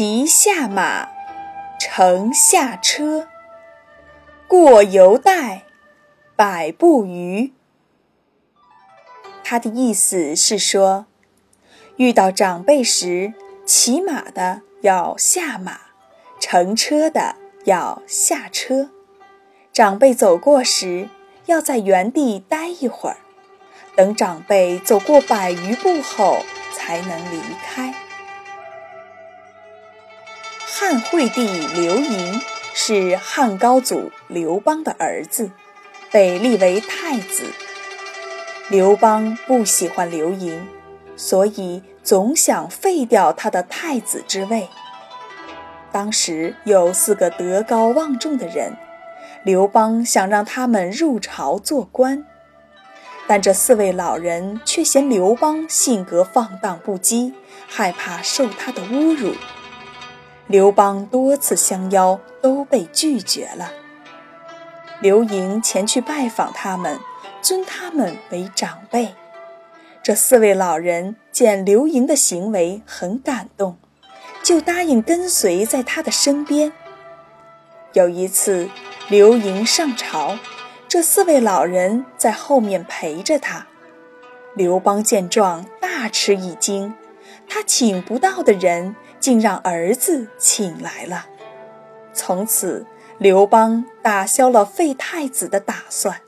骑下马，乘下车，过犹待百步余。他的意思是说，遇到长辈时，骑马的要下马，乘车的要下车。长辈走过时，要在原地待一会儿，等长辈走过百余步后，才能离开。汉惠帝刘盈是汉高祖刘邦的儿子，被立为太子。刘邦不喜欢刘盈，所以总想废掉他的太子之位。当时有四个德高望重的人，刘邦想让他们入朝做官，但这四位老人却嫌刘邦性格放荡不羁，害怕受他的侮辱。刘邦多次相邀，都被拒绝了。刘盈前去拜访他们，尊他们为长辈。这四位老人见刘盈的行为很感动，就答应跟随在他的身边。有一次，刘盈上朝，这四位老人在后面陪着他。刘邦见状，大吃一惊，他请不到的人。竟让儿子请来了，从此刘邦打消了废太子的打算。